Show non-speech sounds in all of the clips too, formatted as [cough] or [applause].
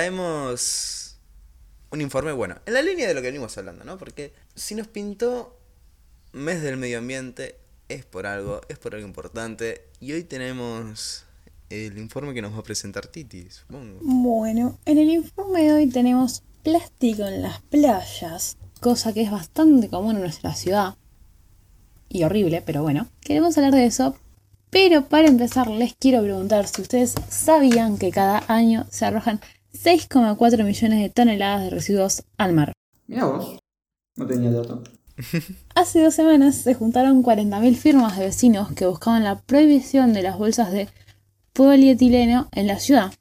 traemos un informe, bueno, en la línea de lo que venimos hablando, ¿no? Porque si nos pintó mes del medio ambiente, es por algo, es por algo importante. Y hoy tenemos el informe que nos va a presentar Titi, supongo. Bueno, en el informe de hoy tenemos plástico en las playas, cosa que es bastante común en nuestra ciudad. Y horrible, pero bueno, queremos hablar de eso. Pero para empezar les quiero preguntar si ustedes sabían que cada año se arrojan 6,4 millones de toneladas de residuos al mar. Mira vos, no tenía dato. [laughs] Hace dos semanas se juntaron 40.000 firmas de vecinos que buscaban la prohibición de las bolsas de polietileno en la ciudad.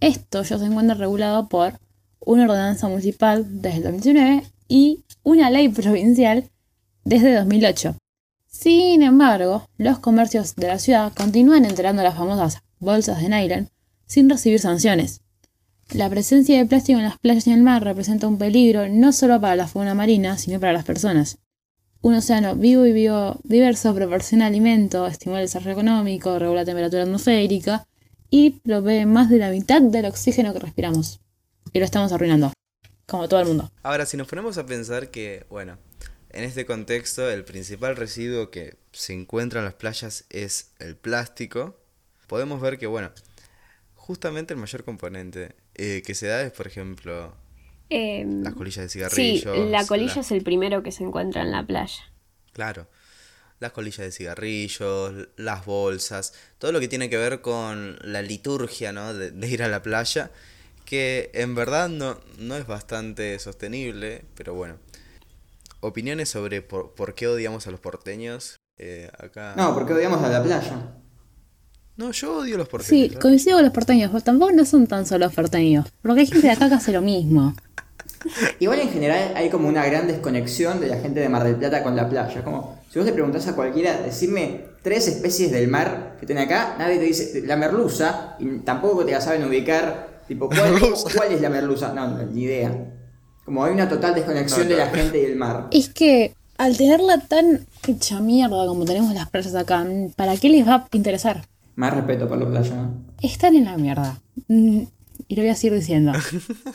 Esto ya se encuentra regulado por una ordenanza municipal desde el 2019 y una ley provincial desde 2008. Sin embargo, los comercios de la ciudad continúan enterando las famosas bolsas de nylon sin recibir sanciones. La presencia de plástico en las playas y en el mar representa un peligro no solo para la fauna marina, sino para las personas. Un océano vivo y biodiverso proporciona alimento, estimula el desarrollo económico, regula la temperatura atmosférica y provee más de la mitad del oxígeno que respiramos. Y lo estamos arruinando, como todo el mundo. Ahora, si nos ponemos a pensar que, bueno, en este contexto el principal residuo que se encuentra en las playas es el plástico, podemos ver que, bueno, justamente el mayor componente eh, que se da es, por ejemplo, Em, las colillas de cigarrillos. Sí, la colilla la- es el primero que se encuentra en la playa. Claro. Las colillas de cigarrillos, las bolsas, todo lo que tiene que ver con la liturgia, ¿no? De, de ir a la playa, que en verdad no, no es bastante sostenible, pero bueno. Opiniones sobre por, por qué odiamos a los porteños. Eh, acá. No, porque odiamos a la playa. No, yo odio a los Sí, porteños. ¿eh? coincido con los porteños, pero tampoco no son tan solo porteños, porque hay gente de acá que hace lo mismo. [laughs] Igual en general hay como una gran desconexión de la gente de Mar del Plata con la playa. Como si vos le preguntás a cualquiera, decirme tres especies del mar que tiene acá, nadie te dice la merluza y tampoco te la saben ubicar. Tipo, [laughs] ¿cuál, es la merluza? No, no, ni idea. Como hay una total desconexión No, de la gente y el mar. Es que al tenerla tan hecha mierda como tenemos las playas acá, ¿para qué les va a interesar? Más respeto por la playa, ¿no? Están en la mierda. Mm, Y lo voy a seguir diciendo.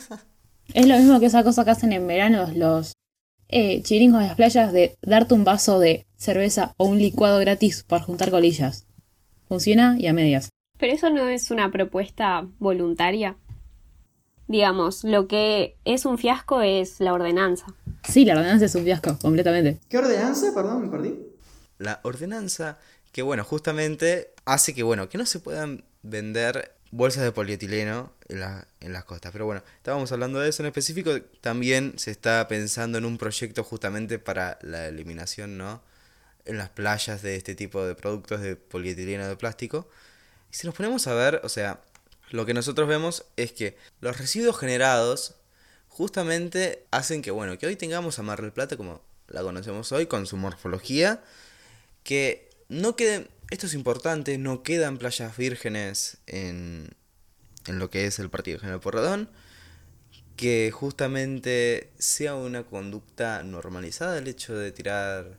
[laughs] es lo mismo que esa cosa que hacen en verano los eh, chiringos de las playas de darte un vaso de cerveza o un licuado gratis para juntar colillas. Funciona y a medias. Pero eso no es una propuesta voluntaria. Digamos, lo que es un fiasco es la ordenanza. Sí, la ordenanza es un fiasco, completamente. ¿Qué ordenanza? Perdón, me perdí. La ordenanza que, bueno, justamente hace que, bueno, que no se puedan vender bolsas de polietileno en, la- en las costas. Pero bueno, estábamos hablando de eso en específico. También se está pensando en un proyecto justamente para la eliminación, ¿no? En las playas de este tipo de productos de polietileno de plástico. Y si nos ponemos a ver, o sea, lo que nosotros vemos es que los residuos generados justamente hacen que, bueno, que hoy tengamos a Mar del Plata como la conocemos hoy, con su morfología, que no queden, esto es importante, no quedan playas vírgenes en, en lo que es el Partido General Porredón, que justamente sea una conducta normalizada el hecho de tirar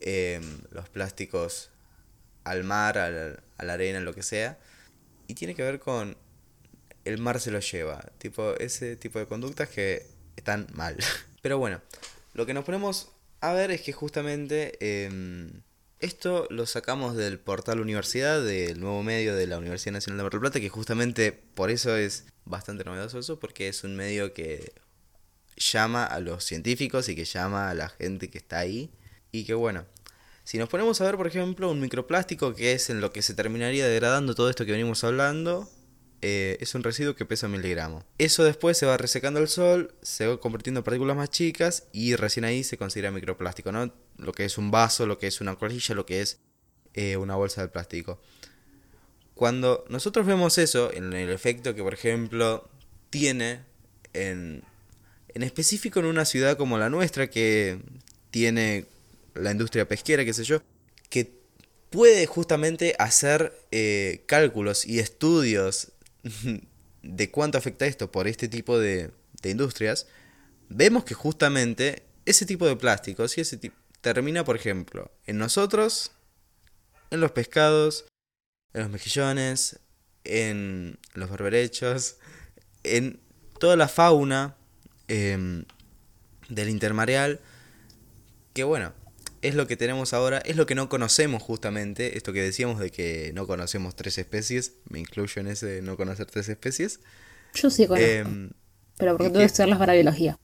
eh, los plásticos al mar, al- a la arena, lo que sea, y tiene que ver con el mar se lo lleva, tipo ese tipo de conductas que están mal. [laughs] Pero bueno, lo que nos ponemos a ver es que justamente em, esto lo sacamos del portal Universidad, del nuevo medio de la Universidad Nacional de Mar del Plata, que justamente por eso es bastante novedoso porque es un medio que llama a los científicos y que llama a la gente que está ahí. Y que bueno, si nos ponemos a ver, por ejemplo, un microplástico, que es en lo que se terminaría degradando todo esto que venimos hablando, eh, es un residuo que pesa un miligramo. Eso después se va resecando al sol, se va convirtiendo en partículas más chicas y recién ahí se considera microplástico, ¿no? Lo que es un vaso, lo que es una colilla, lo que es eh, una bolsa de plástico. Cuando nosotros vemos eso, en el efecto que, por ejemplo, tiene en, en específico en una ciudad como la nuestra, que tiene la industria pesquera, qué sé yo, que puede justamente hacer eh, cálculos y estudios de cuánto afecta esto por este tipo de, de industrias, vemos que justamente ese tipo de plásticos y ese tipo termina, por ejemplo, en nosotros, en los pescados, en los mejillones, en los berberechos, en toda la fauna em, del intermareal, que bueno, es lo que tenemos ahora, es lo que no conocemos justamente, esto que decíamos de que no conocemos tres especies, me incluyo en ese de no conocer tres especies. Yo sí conozco. Em, pero porque ¿y tengo que estudiarlas para biología.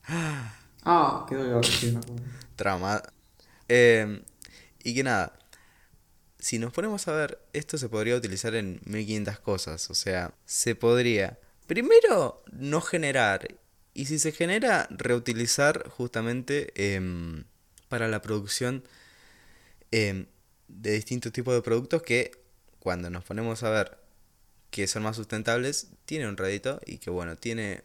Ah, qué dolor. Trauma. Em, y que nada, si nos ponemos a ver, esto se podría utilizar en 1500 cosas. O sea, se podría, primero, no generar. Y si se genera, reutilizar justamente em, para la producción em, de distintos tipos de productos que cuando nos ponemos a ver que son más sustentables, tiene un rédito y que bueno, tiene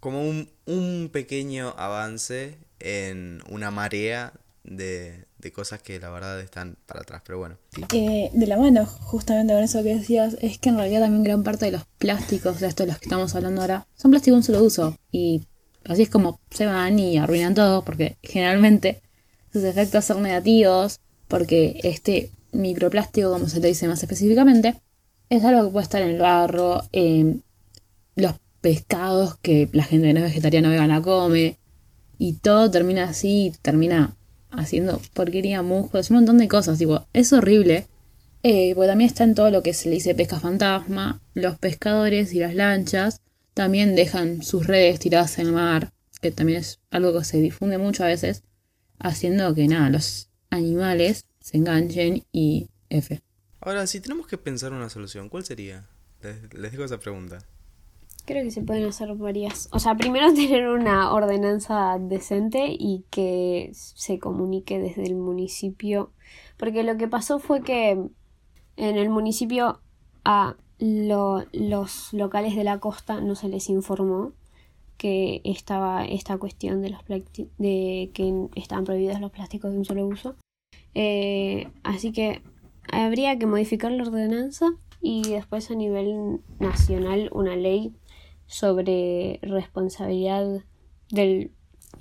como un, un pequeño avance en una marea de, de cosas que la verdad están para atrás. Pero bueno, de la mano, justamente con eso que decías, es que en realidad también gran parte de los plásticos, de estos de los que estamos hablando ahora, son plásticos de un solo uso. Y así es como se van y arruinan todo, porque generalmente sus efectos son negativos, porque este microplástico, como se le dice más específicamente, es algo que puede estar en el barro, en los pescados que la gente que no es vegetariana o vegana come, y todo termina así, termina haciendo porquería, musgos, un montón de cosas, tipo, es horrible. Eh, porque también está en todo lo que se le dice pesca fantasma, los pescadores y las lanchas también dejan sus redes tiradas en el mar, que también es algo que se difunde mucho a veces, haciendo que nada, los animales se enganchen y F. Ahora, si tenemos que pensar una solución, ¿cuál sería? Les, les dejo esa pregunta. Creo que se pueden hacer varias. O sea, primero [laughs] tener una ordenanza decente y que se comunique desde el municipio. Porque lo que pasó fue que en el municipio a lo- los locales de la costa no se les informó que estaba esta cuestión de los de que estaban prohibidos los plásticos de un solo uso. Eh, así que habría que modificar la ordenanza y después a nivel nacional una ley sobre responsabilidad del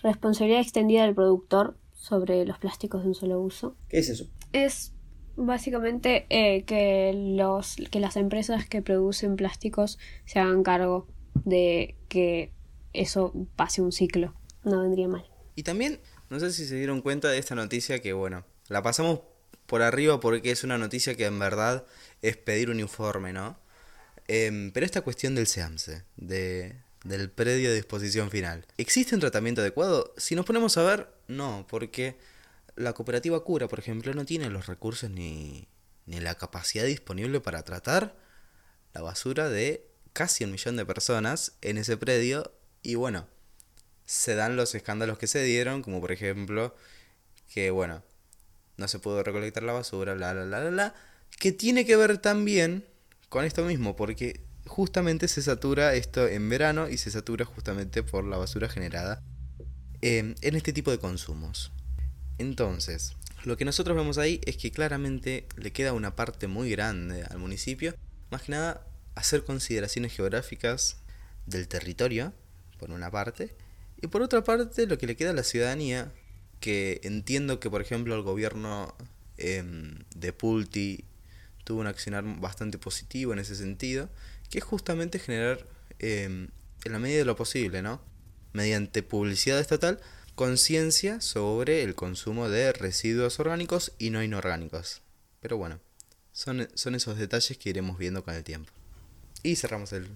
responsabilidad extendida del productor sobre los plásticos de un solo uso. ¿Qué es eso? Es básicamente eh, que los que las empresas que producen plásticos se hagan cargo de que eso pase un ciclo. No vendría mal. Y también, no sé si se dieron cuenta de esta noticia que, bueno, la pasamos por arriba porque es una noticia que en verdad es pedir un informe, ¿no? Em, pero esta cuestión del SEAMSE, de, del predio de disposición final, ¿existe un tratamiento adecuado? Si nos ponemos a ver, no, porque la cooperativa Cura, por ejemplo, no tiene los recursos ni, ni la capacidad disponible para tratar la basura de casi un millón de personas en ese predio y bueno, se dan los escándalos que se dieron, como por ejemplo que bueno, no se pudo recolectar la basura, bla, bla, bla, bla, bla, que tiene que ver también con esto mismo, porque justamente se satura esto en verano y se satura justamente por la basura generada eh, en este tipo de consumos. Entonces, lo que nosotros vemos ahí es que claramente le queda una parte muy grande al municipio, más que nada hacer consideraciones geográficas del territorio, por una parte, y por otra parte lo que le queda a la ciudadanía, que entiendo que por ejemplo el gobierno em, de Pulti tuvo un accionar bastante positivo en ese sentido, que es justamente generar, em, en la medida de lo posible, ¿no? Mediante publicidad estatal, conciencia sobre el consumo de residuos orgánicos y no inorgánicos. Pero bueno, son, son esos detalles que iremos viendo con el tiempo. Y cerramos el,